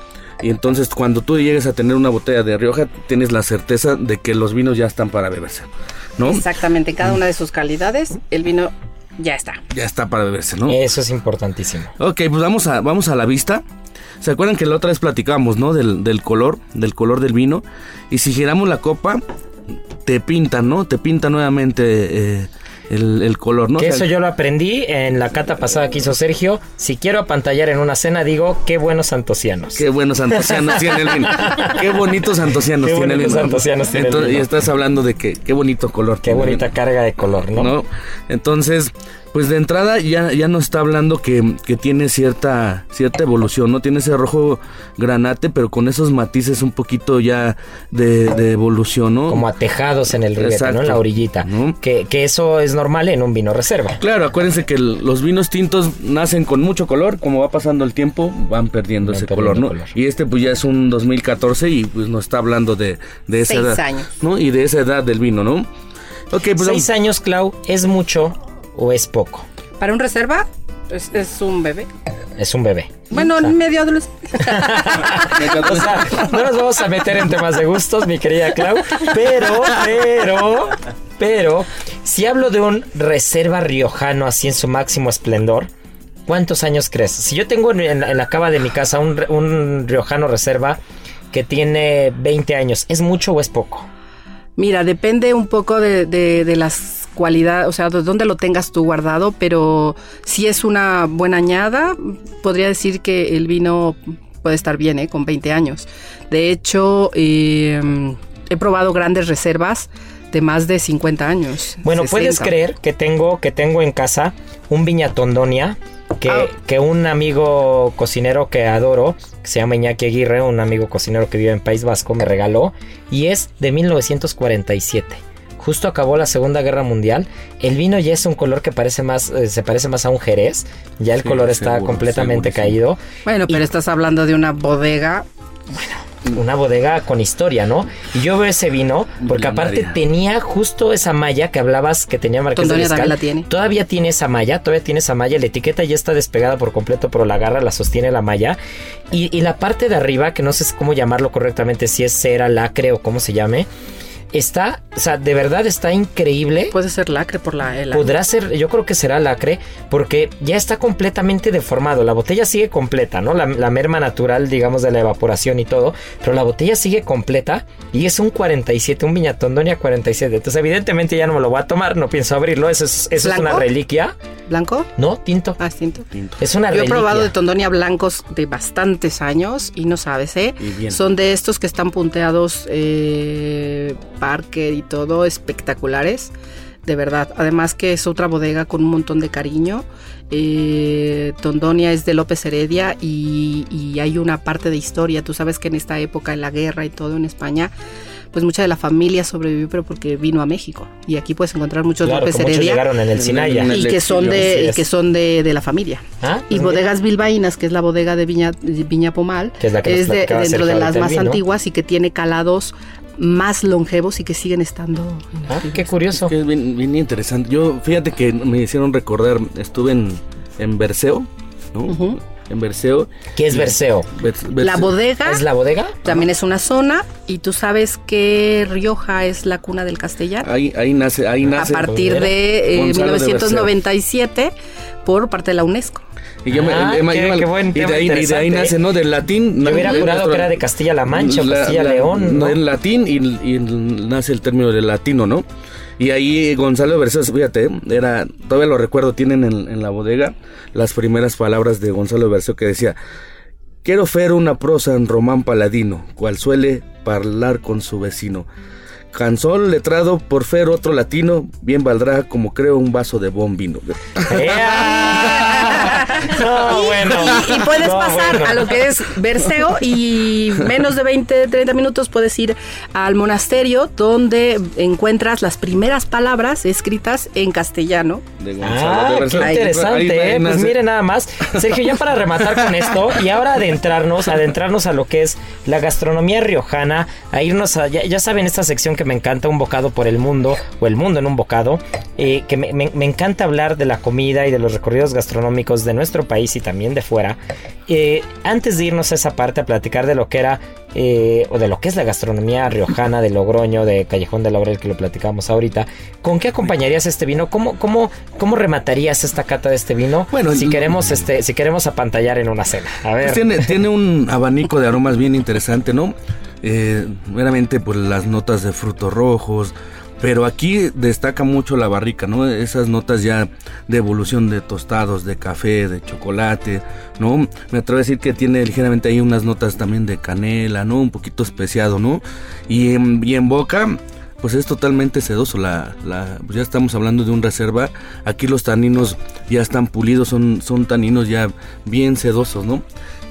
Y entonces cuando tú llegues a tener una botella de Rioja, tienes la certeza de que los vinos ya están para beberse, ¿no? Exactamente, cada una de sus calidades, el vino ya está. Ya está para beberse, ¿no? Eso es importantísimo. Ok, pues vamos a, vamos a la vista. ¿Se acuerdan que la otra vez platicábamos, no? Del, del color, del color del vino. Y si giramos la copa, te pinta, ¿no? Te pinta nuevamente eh, el, el color, ¿no? Que O sea, eso yo lo aprendí en la cata pasada que hizo Sergio. Si quiero apantallar en una cena, digo, qué buenos antocianos. Qué buenos antocianos tiene el vino. Qué bonitos antocianos Qué tiene el vino. antocianos tiene el vino. Y estás hablando de que qué bonito color. Qué tiene el bonita vino. carga de color, ¿no? ¿no? Entonces, pues de entrada ya, ya nos está hablando que, que tiene cierta, cierta evolución, ¿no? Tiene ese rojo granate, pero con esos matices un poquito ya de, de evolución, ¿no? Como atejados en el ribete. ¿no? En la orillita. ¿No? Que, que eso es normal en un vino reserva. Claro, acuérdense que el- los vinos tintos nacen con mucho color, como va pasando el tiempo, van perdiendo Van ese perdiendo color, ¿no? color. Y este pues ya es un 2014 y pues nos está hablando de, de esa Seis edad. años. ¿No? Y de esa edad del vino, ¿no? Ok, pues ¿Seis vamos- años, Clau, es mucho o es poco? Para un reserva, pues es un bebé. Es un bebé. Bueno, O sea, medio adolescente. O sea, no nos vamos a meter en temas de gustos, mi querida Clau. Pero, pero, pero, si hablo de un reserva riojano así en su máximo esplendor, ¿cuántos años crees? Si yo tengo en, en la- en la cava de mi casa un, re- un riojano reserva que tiene 20 años, ¿es mucho o es poco? Mira, depende un poco de, de- de las cualidades, o sea, de dónde lo tengas tú guardado, pero si es una buena añada, podría decir que el vino puede estar bien, ¿eh? Con 20 años. De hecho, eh, he probado grandes reservas de más de 50 años. Bueno, puedes 60. creer que tengo, que tengo en casa un viñatondonia que, Ah. que un amigo cocinero que adoro, que se llama Iñaki Aguirre, un amigo cocinero que vive en País Vasco, me regaló y es de 1947. Justo acabó la Segunda Guerra Mundial. El vino ya es un color que parece más, eh, se parece más a un jerez. Ya el Sí, color está seguro, completamente segurísimo. caído. Bueno, pero Y- estás hablando de una bodega. una bodega con historia, ¿no? Y yo veo ese vino porque aparte tenía justo esa malla que hablabas que tenía Marqués de Riscal. la tiene. Todavía tiene esa malla, todavía tiene esa malla. La etiqueta ya está despegada por completo, pero la garra la sostiene la malla. Y, y la parte de arriba, que no sé cómo llamarlo correctamente, si es cera, lacre o cómo se llame, está, o sea, de verdad está increíble. Puede ser lacre por la... el- Podrá ser, yo creo que será lacre, porque ya está completamente deformado. La botella sigue completa, ¿no? La, la merma natural, digamos, de la evaporación y todo, pero la botella sigue completa y es un 47, un viñatondonia 47. Entonces, evidentemente ya no me lo voy a tomar, no pienso abrirlo, eso es, eso es una reliquia. ¿Blanco? No, tinto. Ah, es tinto. Tinto. Es una Yo he probado de Tondonia blancos de bastantes años y no sabes, ¿eh? Y bien. Son de estos que están punteados eh, Parker y todo espectaculares. De verdad, además que es otra bodega con un montón de cariño. Eh, Tondonia es de López Heredia y, y hay una parte de historia. Tú sabes que en esta época, en la guerra y todo en España, pues mucha de la familia sobrevivió, pero porque vino a México. Y aquí puedes encontrar muchos Claro, López que muchos Heredia llegaron en el En Sinaya. el- y que son de, y es. que son de, de la familia. Ah, Y pues bodegas bilbaínas, que es la bodega de Viña, de Viña Pomal, Que es la que nos de, dentro de las en más vino. antiguas y que tiene calados más longevos y que siguen estando. en Ah, qué curioso. Que es bien, bien interesante. Yo, fíjate que me hicieron recordar, estuve en, en Berceo, ¿no? Ujú. En Berceo. ¿Qué es Berceo? La bodega ¿Es la bodega? también es una zona y tú sabes que Rioja es la cuna del castellano. Ahí, ahí nace, ahí a nace. partir de eh, Gonzalo de 1997 por parte de la UNESCO. Y yo Ah, qué- me- qué buen y de ahí, y de ahí interesante, nace. ¿no? Del latín. Yo hubiera jurado nuestro- que era de Castilla-La Mancha o La- Castilla-León, ¿no? En latín y, y nace el término de latino, ¿no? Y ahí Gonzalo Berceo, fíjate, era, todavía lo recuerdo, tienen en, la bodega las primeras palabras de Gonzalo Berceo que decía, quiero fer una prosa en román paladino, cual suele hablar con su vecino. Canzón letrado por fer otro latino, bien valdrá como creo un vaso de buen vino. Y, y puedes No, pasar bueno. a lo que es Berceo y menos de 20, 30 minutos puedes ir al monasterio donde encuentras las primeras palabras escritas en castellano. De Gonzalo de Ah, qué interesante, ¿eh? Pues mire nada más. Sergio, ya para rematar con esto y ahora adentrarnos, adentrarnos a lo que es la gastronomía riojana, a irnos a, ya, ya saben esta sección que me encanta, un bocado por el mundo, o el mundo en un bocado, eh, que me, me- me encanta hablar de la comida y de los recorridos gastronómicos de nuestro país y también de fuera. Eh, antes de irnos a esa parte a platicar de lo que era, eh, o de lo que es la gastronomía riojana de Logroño, de Callejón de Laurel, que lo platicamos ahorita, ¿con qué acompañarías este vino? ¿Cómo, cómo, cómo rematarías esta cata de este vino? Bueno, si queremos, este, si queremos apantallar en una cena. A ver. Pues tiene, tiene un abanico de aromas bien interesante, ¿no? Eh, meramente por las notas de frutos rojos, pero aquí destaca mucho la barrica, ¿no? Esas notas ya de evolución de tostados, de café, de chocolate, ¿no? Me atrevo a decir que tiene ligeramente ahí unas notas también de canela, ¿no? Un poquito especiado, ¿no? Y en, boca, pues es totalmente sedoso. La, ya estamos hablando de un reserva. Aquí los taninos ya están pulidos, son, son taninos ya bien sedosos, ¿no?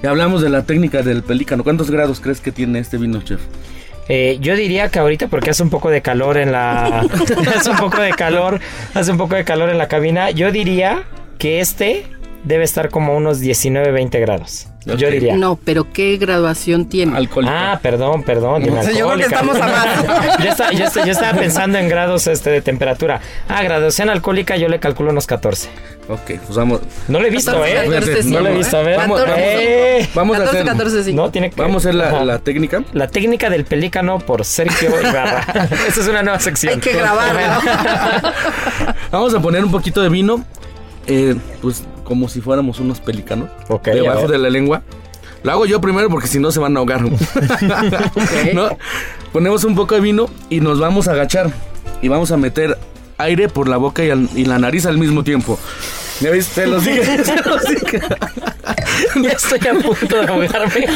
Y hablamos de la técnica del pelícano. ¿Cuántos grados crees que tiene este vino, chef? Eh, yo diría que ahorita porque hace un poco de calor en la hace un poco de calor, hace un poco de calor en la cabina, yo diría que este debe estar como unos 19, 20 grados. Yo diría. No, pero ¿qué graduación tiene? Alcohólica. Ah, perdón, perdón. No, yo creo que estamos a más. yo, estaba, yo estaba- yo estaba pensando en grados este, de temperatura. Ah, graduación alcohólica yo le calculo unos 14. Ok, pues vamos. No lo he visto, 14, ¿eh? 14, no lo he visto, a ver. Vamos, Eh, Vamos a 14, hacer, 14, sí. No, tiene que... vamos a hacer la, técnica. La técnica del pelícano por Sergio Ibarra. Esa es una nueva sección. Hay que grabarlo. Vamos a poner un poquito de vino, eh, pues como si fuéramos unos pelícanos, Ok, a debajo de la lengua. Lo hago yo primero porque si no se van a ahogar. ¿No? Ponemos un poco de vino y nos vamos a agachar y vamos a meter aire por la boca y, al- y la nariz al mismo tiempo. ¿Ya viste? Los dije. se los dije. ya estoy a punto de ahogarme.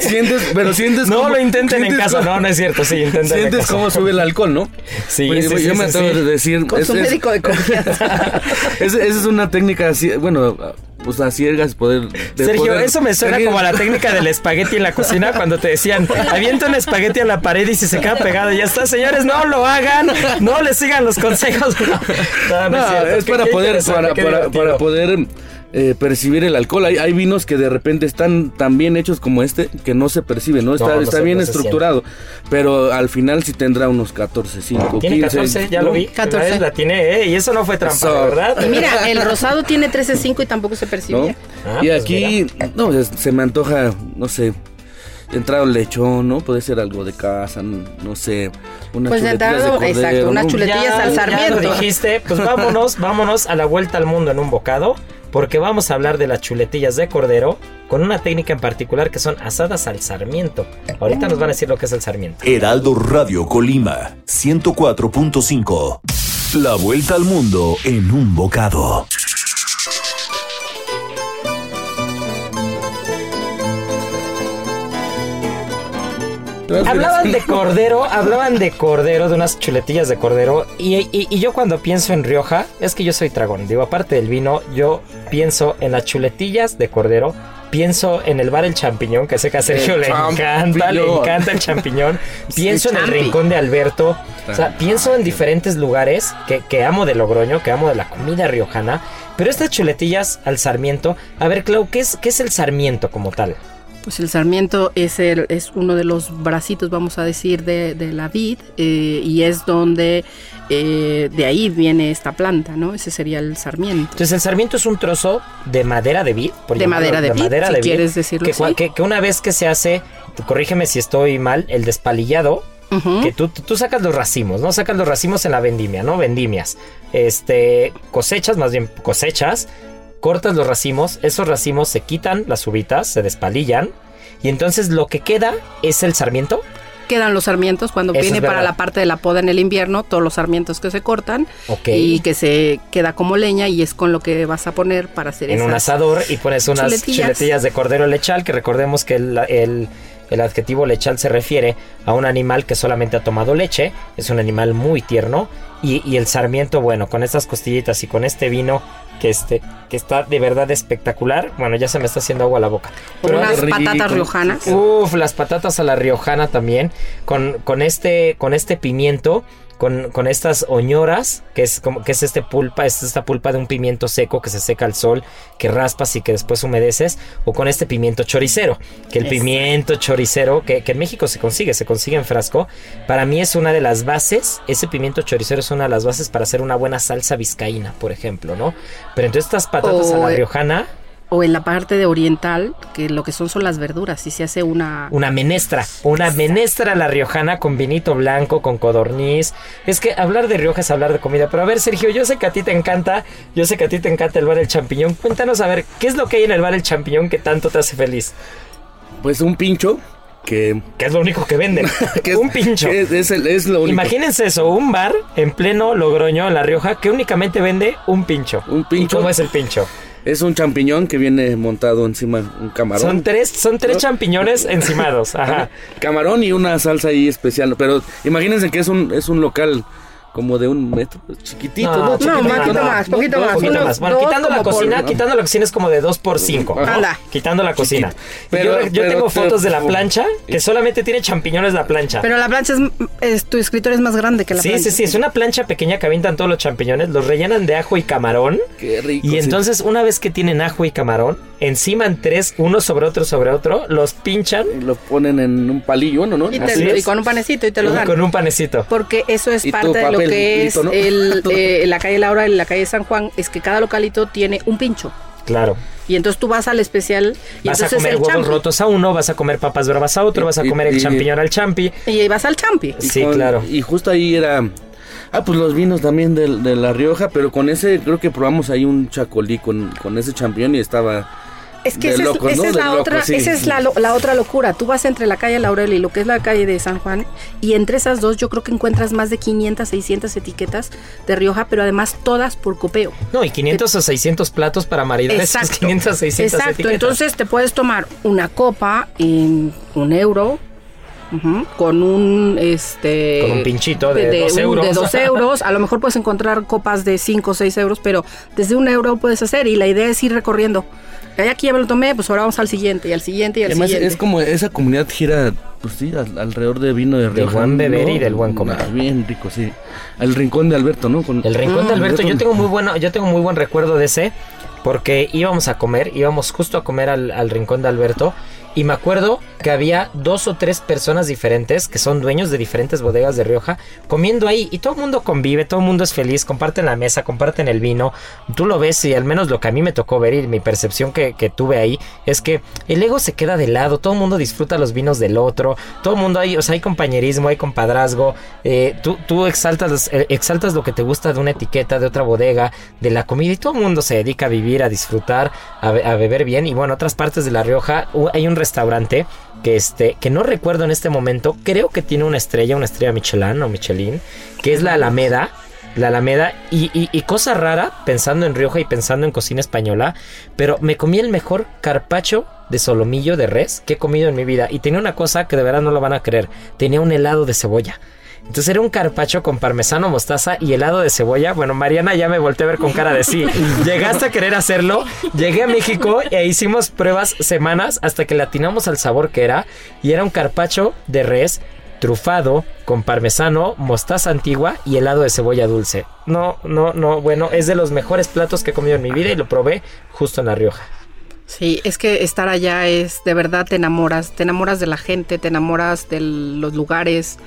Sientes, pero sientes No cómo- lo intenten en sientes casa. cómo- No, no es cierto. Sí, intenten en Sientes casa. cómo sube el alcohol, ¿no? Sí, Pues, sí, yo sí, me sí, atrevo sí. a decir. Con su es- médico de confianza. Esa es una técnica así, bueno, pues a ciegas poder. de Sergio, poder- eso me suena tener- como a la técnica del espagueti en la cocina cuando te decían, avienta un espagueti a la pared y si se queda pegado, ya está, señores, no lo hagan, no le sigan los consejos. No, no No, es Qué- para poder, para, para, para poder eh, percibir el alcohol. Hay, hay vinos que de repente están tan bien hechos como este que no se percibe, ¿no? Está, No, no está se- bien no estructurado, pero al final sí tendrá unos 14, 5, Tiene 15. 14, ya ¿no? lo vi. 14. La tiene, ¿eh? Y eso no fue trampa, Eso. ¿verdad? Mira, el rosado tiene 13.5 y tampoco se ¿no? percibe. Ah, y pues aquí, no, es- se me antoja, no sé, entrar un lechón, ¿no? Puede ser algo de casa, no sé, una Pues de chuletillas entrada, cordero, exacto, unas ¿no? chuletillas Ya- al ya sarmiento. lo dijiste, pues vámonos, vámonos a la vuelta al mundo en un bocado, porque vamos a hablar de las chuletillas de cordero con una técnica en particular que son asadas al sarmiento. Ahorita nos van a decir lo que es el sarmiento. Heraldo Radio Colima 104.5. La vuelta al mundo en un bocado. Hablaban de cordero, hablaban de cordero, de unas chuletillas de cordero. Y, y- y yo cuando pienso en Rioja, es que yo soy tragón. Digo, aparte del vino, yo pienso en las chuletillas de cordero. Pienso en el bar El Champiñón, que sé que a Sergio El le encanta, le encanta el champiñón. Pienso en el rincón de Alberto. O sea, pienso en diferentes lugares que, que amo de Logroño, que amo de la comida riojana. Pero estas chuletillas al sarmiento. A ver, Clau, ¿qué es, qué es el sarmiento como tal? Pues el sarmiento es, el- es uno de los bracitos, vamos a decir, de, de la vid eh, y es donde eh, de ahí viene esta planta, ¿no? Ese sería el sarmiento. Entonces el sarmiento es un trozo de madera de vid, por De llamarlo, madera de vid, si quieres decirlo que, así. que- que una vez que se hace, corrígeme si estoy mal, el despalillado, que tú, tú sacas los racimos, ¿no? Sacas los racimos en la vendimia, ¿no? Vendimias. Este, cosechas, más bien cosechas, cortas los racimos, esos racimos se quitan las uvitas, se despalillan, y entonces lo que queda es el sarmiento. Quedan los sarmientos cuando Eso viene para la parte de la poda en el invierno, todos los sarmientos que se cortan y que se queda como leña y es con lo que vas a poner para hacer en un asador y pones unas chuletillas. chuletillas de cordero lechal, que recordemos que el, el- el adjetivo lechal se refiere a un animal que solamente ha tomado leche, es un animal muy tierno, y, y el sarmiento, bueno, con estas costillitas y con este vino que, este, que está de verdad espectacular, bueno, ya se me está haciendo agua a la boca. Con Pero unas patatas riojanas. Uf, las patatas a la riojana también, con, con, este, con este pimiento, con, con estas oñoras, que es como que es este pulpa, es esta pulpa de un pimiento seco que se seca al sol, que raspas y que después humedeces, o con este pimiento choricero, que el pimiento choricero, que, que en México se consigue, se consigue en frasco, para mí es una de las bases, ese pimiento choricero es una de las bases para hacer una buena salsa vizcaína, por ejemplo, ¿no? Pero entonces estas patatas a la riojana, O en la parte de oriental, que lo que son son las verduras y se hace una... Una menestra, una menestra a la riojana con vinito blanco, con codorniz. Es que hablar de Rioja es hablar de comida. Pero a ver, Sergio, yo sé que a ti te encanta, yo sé que a ti te encanta el bar El Champiñón. Cuéntanos a ver, ¿qué es lo que hay en el bar El Champiñón que tanto te hace feliz? Pues un pincho que... Que es lo único que venden. que es- un pincho. que es, es el- es lo único. Imagínense eso, un bar en pleno Logroño, en La Rioja, que únicamente vende un pincho. Un pincho. ¿Y ¿Cómo es el pincho? Es un champiñón que viene montado encima un camarón. Son tres, son tres ¿No? champiñones encimados. Ajá. Camarón y una salsa ahí especial. Pero imagínense que es un, es un local como de un metro, chiquitito, ¿no? No, Chiquitito, No, poquito más, poquito No, más. poquito unos más. Bueno, dos quitando la por- cocina, quitando la cocina es como de 2 por 5 Ajá. Anda. Quitando la cocina. Pero- yo yo pero- tengo pero- fotos de la plancha que solamente tiene champiñones la plancha. Pero la plancha es, es- tu escritorio es más grande que la sí, plancha. sí, sí, es una plancha pequeña que avientan todos los champiñones, los rellenan de ajo y camarón. Qué rico. Y sí. entonces, una vez que tienen ajo y camarón, enciman tres, uno sobre otro sobre otro, los pinchan Y lo ponen en un palillo, ¿no? ¿no? Y, te- y con un panecito y te lo y dan. con un panecito. Porque eso es Y parte de lo que es ¿no? el, eh, la calle Laura y la calle San Juan, es que cada localito tiene un pincho. Claro. Y entonces tú vas al especial y Vas a comer el huevos champi. rotos a uno, vas a comer papas bravas a otro, Y- vas a y- comer el y- champiñón al champi. Y ahí vas al champi. Y Sí, con- claro. Y justo ahí era. Ah, pues los vinos también de, de La Rioja, pero con ese creo que probamos ahí un chacolí con, con ese champiñón y estaba. Es que de esa es, locos, esa ¿no? es De la locos, otra, sí. esa es la, lo- la otra locura. Tú vas entre la calle Laurel y lo que es la calle de San Juan y entre esas dos yo creo que encuentras más de 500, 600 etiquetas de Rioja, pero además todas por copeo. No, y 500 o 600 platos para maridar esas Exacto. 500 o 600 Exacto, etiquetas. entonces te puedes tomar una copa en un euro. Con un este Con un pinchito de dos un- euros. de dos euros a lo mejor puedes encontrar copas de 5 o 6 euros pero desde un euro puedes hacer y la idea es ir recorriendo aquí ya me lo tomé pues ahora vamos al siguiente y al siguiente y al Además, siguiente es como esa comunidad gira, pues sí, al- alrededor de vino de Del Rioja. buen beber y del buen comer. Ah, Bien rico, sí. Al rincón de Alberto, ¿no? Con- El rincón de Alberto, yo tengo muy bueno, yo tengo muy buen recuerdo de ese, porque íbamos a comer, íbamos justo a comer al, al rincón de Alberto, y me acuerdo que había dos o tres personas diferentes que son dueños de diferentes bodegas de Rioja comiendo ahí, y todo el mundo convive, todo el mundo es feliz, comparten la mesa, comparten el vino, tú lo ves y al menos lo que a mí me tocó ver y mi percepción que, que tuve ahí es que el ego se queda de lado, todo el mundo disfruta los vinos del otro, todo el mundo hay, o sea, hay compañerismo, hay compadrazgo, eh, tú, tú exaltas, eh, exaltas lo que te gusta de una etiqueta, de otra bodega, de la comida y todo el mundo se dedica a vivir, a disfrutar, a, a beber bien. Y bueno, otras partes de La Rioja hay un que este que no recuerdo en este momento, creo que tiene una estrella, una estrella Michelin o Michelin, que es la Alameda. La Alameda y, y- y cosa rara, pensando en Rioja y pensando en cocina española, pero me comí el mejor carpacho de solomillo de res que he comido en mi vida. Y tenía una cosa que de verdad no lo van a creer. Tenía un helado de cebolla. Entonces era un carpacho con parmesano, mostaza y helado de cebolla. Bueno, Mariana ya me volteé a ver con cara de sí. Llegaste a querer hacerlo. Llegué a México e hicimos pruebas semanas hasta que le atinamos al sabor que era. Y era un carpacho de res trufado con parmesano, mostaza antigua y helado de cebolla dulce. No, no, no, bueno, es de los mejores platos que he comido en mi vida y lo probé justo en La Rioja. Sí, es que estar allá es de verdad te enamoras, te enamoras de la gente, te enamoras de los lugares,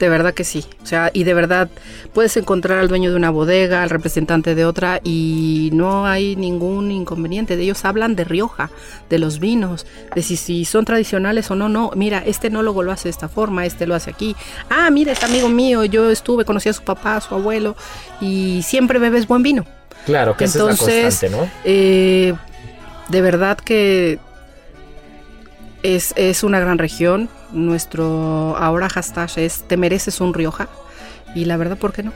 de verdad que sí. O sea, y de verdad puedes encontrar al dueño de una bodega, al representante de otra y no hay ningún inconveniente. Ellos hablan de Rioja, de los vinos, de si, si son tradicionales o no. No, mira, este enólogo lo hace de esta forma, este lo hace aquí. Ah, mira, es amigo mío, yo estuve, conocí a su papá, a su abuelo y siempre bebes buen vino. Claro, que Entonces, es la constante, ¿no? Eh, de verdad que es, es una gran región nuestro ahora hashtag es Te mereces un Rioja. Y la verdad, ¿por qué no?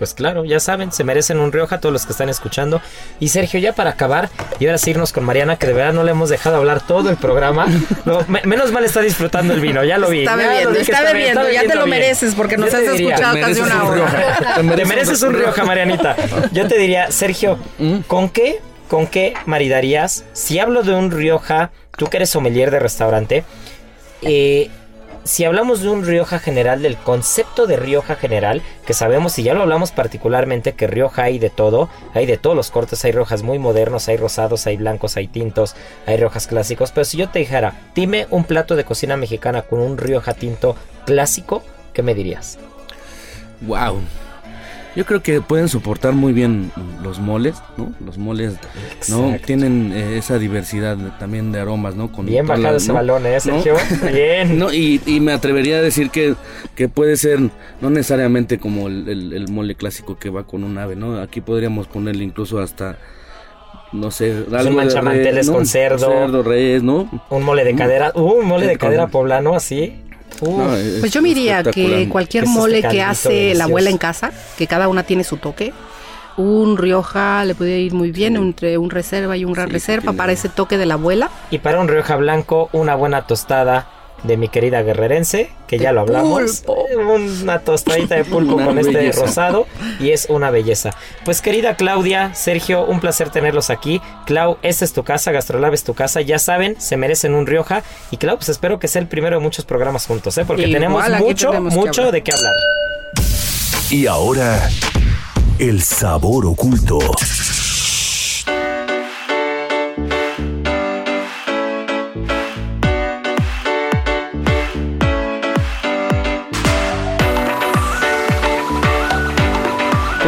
Pues claro, ya saben, se merecen un Rioja todos los que están escuchando. Y Sergio, ya para acabar, y ahora sí irnos con Mariana, que de verdad no le hemos dejado hablar todo el programa. menos mal está disfrutando el vino, ya lo vi. Está bebiendo, está, bebiendo, ya te lo mereces porque nos has escuchado casi una hora. te mereces un Rioja, Marianita. Yo te diría, Sergio, ¿Mm? ¿con qué, con qué maridarías? Si hablo de un Rioja, tú que eres sommelier de restaurante, eh, si hablamos de un Rioja general, del concepto de Rioja general, que sabemos y ya lo hablamos particularmente que Rioja hay de todo, hay de todos los cortes, hay rojas muy modernos, hay rosados, hay blancos, hay tintos, hay rojas clásicos, pero si yo te dijera, dime un plato de cocina mexicana con un Rioja tinto clásico, ¿qué me dirías? Wow, yo creo que pueden soportar muy bien los moles, ¿no? Los moles, ¿no? Tienen eh, esa diversidad también de aromas, ¿no? Con bien bajado ese balón, ¿eh, Sergio? Bien. no, y, y, me atrevería a decir que, que puede ser, no necesariamente como el, el, mole clásico que va con un ave, ¿no? Aquí podríamos ponerle incluso hasta no sé, algo manchamanteles con cerdo, cerdo, res, ¿no? Un mole de cadera, uh, un mole de cadera poblano así pues yo me diría que cualquier mole que hace la abuela en casa, que cada una tiene su toque, un Rioja le puede ir muy bien entre un reserva y un gran reserva para ese toque de la abuela. Y para un Rioja blanco, una buena tostada de mi querida guerrerense, que ya lo hablamos. Una tostadita de pulpo con este rosado y es una belleza. Pues querida Claudia, Sergio, un placer tenerlos aquí. Clau, esta es tu casa, Gastrolab es tu casa, ya saben, se merecen un Rioja. Y Clau, pues espero que sea el primero de muchos programas juntos, ¿eh? porque tenemos mucho, mucho de qué hablar. Y ahora, el sabor oculto.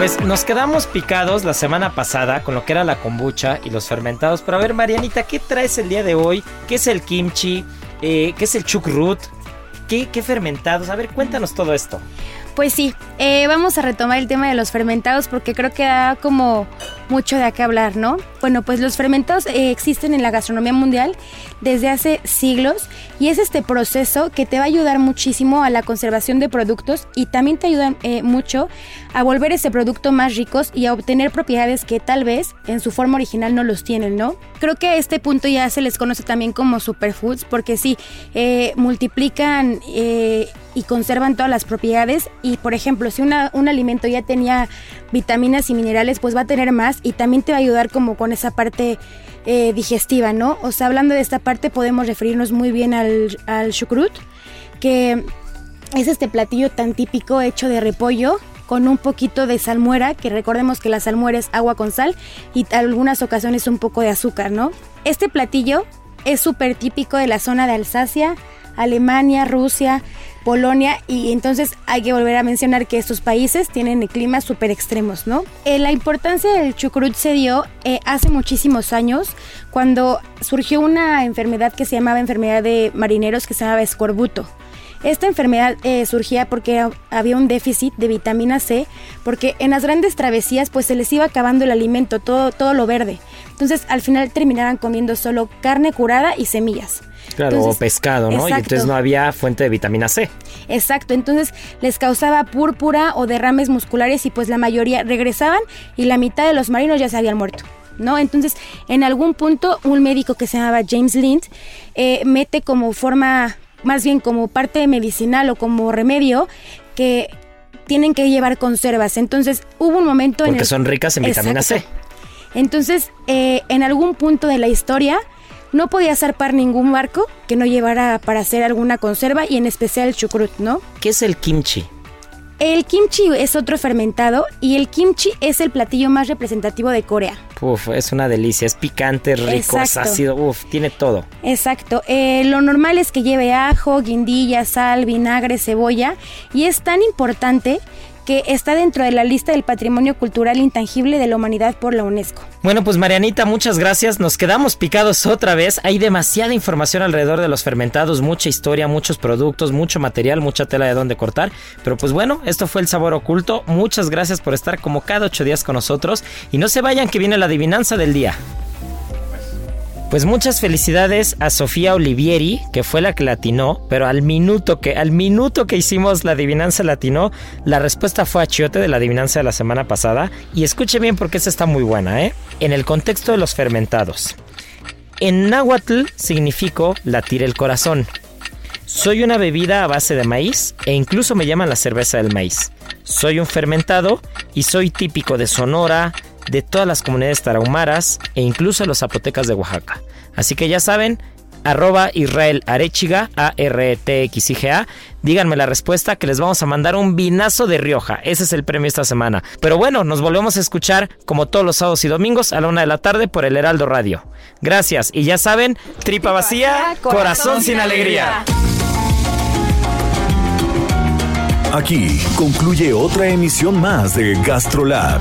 Pues nos quedamos picados la semana pasada con lo que era la kombucha y los fermentados. Pero a ver, Marianita, ¿qué traes el día de hoy? ¿Qué es el kimchi? Eh, ¿Qué es el chukrut? ¿Qué, ¿Qué fermentados? A ver, cuéntanos todo esto. Pues sí, eh, vamos a retomar el tema de los fermentados porque creo que da como mucho de qué hablar, ¿no? Bueno, pues los fermentados eh, existen en la gastronomía mundial desde hace siglos y es este proceso que te va a ayudar muchísimo a la conservación de productos y también te ayuda eh, mucho a volver ese producto más ricos y a obtener propiedades que tal vez en su forma original no los tienen, ¿no? Creo que a este punto ya se les conoce también como superfoods porque sí, multiplican y conservan todas las propiedades y por ejemplo si un alimento ya tenía vitaminas y minerales pues va a tener más y también te va a ayudar como con esa parte eh, digestiva, ¿no? O sea, hablando de esta parte podemos referirnos muy bien al, al shukrut que es este platillo tan típico hecho de repollo con un poquito de salmuera, que recordemos que la salmuera es agua con sal y algunas ocasiones un poco de azúcar, ¿no? Este platillo es súper típico de la zona de Alsacia, Alemania, Rusia, Polonia y entonces hay que volver a mencionar que estos países tienen climas súper extremos, ¿no? Eh, la importancia del chucrut se dio eh, hace muchísimos años cuando surgió una enfermedad que se llamaba enfermedad de marineros que se llamaba escorbuto. Esta enfermedad eh, surgía porque había un déficit de vitamina C, porque en las grandes travesías pues se les iba acabando el alimento, todo, todo lo verde. Entonces al final terminaban comiendo solo carne curada y semillas. Claro, o pescado, ¿no? Y entonces no había fuente de vitamina C. Exacto, entonces les causaba púrpura o derrames musculares y pues la mayoría regresaban y la mitad de los marinos ya se habían muerto. ¿no? Entonces, en algún punto, un médico que se llamaba James Lind eh, mete como forma, más bien como parte medicinal o como remedio, que tienen que llevar conservas. Entonces, hubo un momento en Porque el son ricas en vitamina C. Entonces, eh, en algún punto de la historia, no podía zarpar ningún barco que no llevara para hacer alguna conserva y en especial el chucrut, ¿no? ¿Qué es el kimchi? El kimchi es otro fermentado y el kimchi es el platillo más representativo de Corea. Uf, es una delicia, es picante, rico, es Exacto. ácido, uf, tiene todo. Exacto. Eh, lo normal es que lleve ajo, guindilla, sal, vinagre, cebolla y es tan importante que está dentro de la lista del patrimonio cultural intangible de la humanidad por la UNESCO. Bueno, pues Marianita, muchas gracias. Nos quedamos picados otra vez. Hay demasiada información alrededor de los fermentados, mucha historia, muchos productos, mucho material, mucha tela de dónde cortar. Pero pues bueno, esto fue el sabor oculto. Muchas gracias por estar como cada ocho días con nosotros. Y no se vayan que viene la adivinanza del día. Pues muchas felicidades a Sofía Olivieri, que fue la que latinó, pero al minuto que al minuto que hicimos la adivinanza latinó, la respuesta fue a Chiote de la adivinanza de la semana pasada y escuche bien porque esta está muy buena, ¿eh? En el contexto de los fermentados. En náhuatl significó latir el corazón. Soy una bebida a base de maíz e incluso me llaman la cerveza del maíz. Soy un fermentado y soy típico de Sonora, de todas las comunidades tarahumaras e incluso los zapotecas de Oaxaca. Así que ya saben, arroba Israel Arechiga, A-R-E-T-X-I-G-A. Díganme la respuesta que les vamos a mandar un vinazo de Rioja. Ese es el premio esta semana. Pero bueno, nos volvemos a escuchar como todos los sábados y domingos a la una de la tarde por el Heraldo Radio. Gracias y ya saben, tripa vacía, corazón sin alegría. Aquí concluye otra emisión más de GastroLab,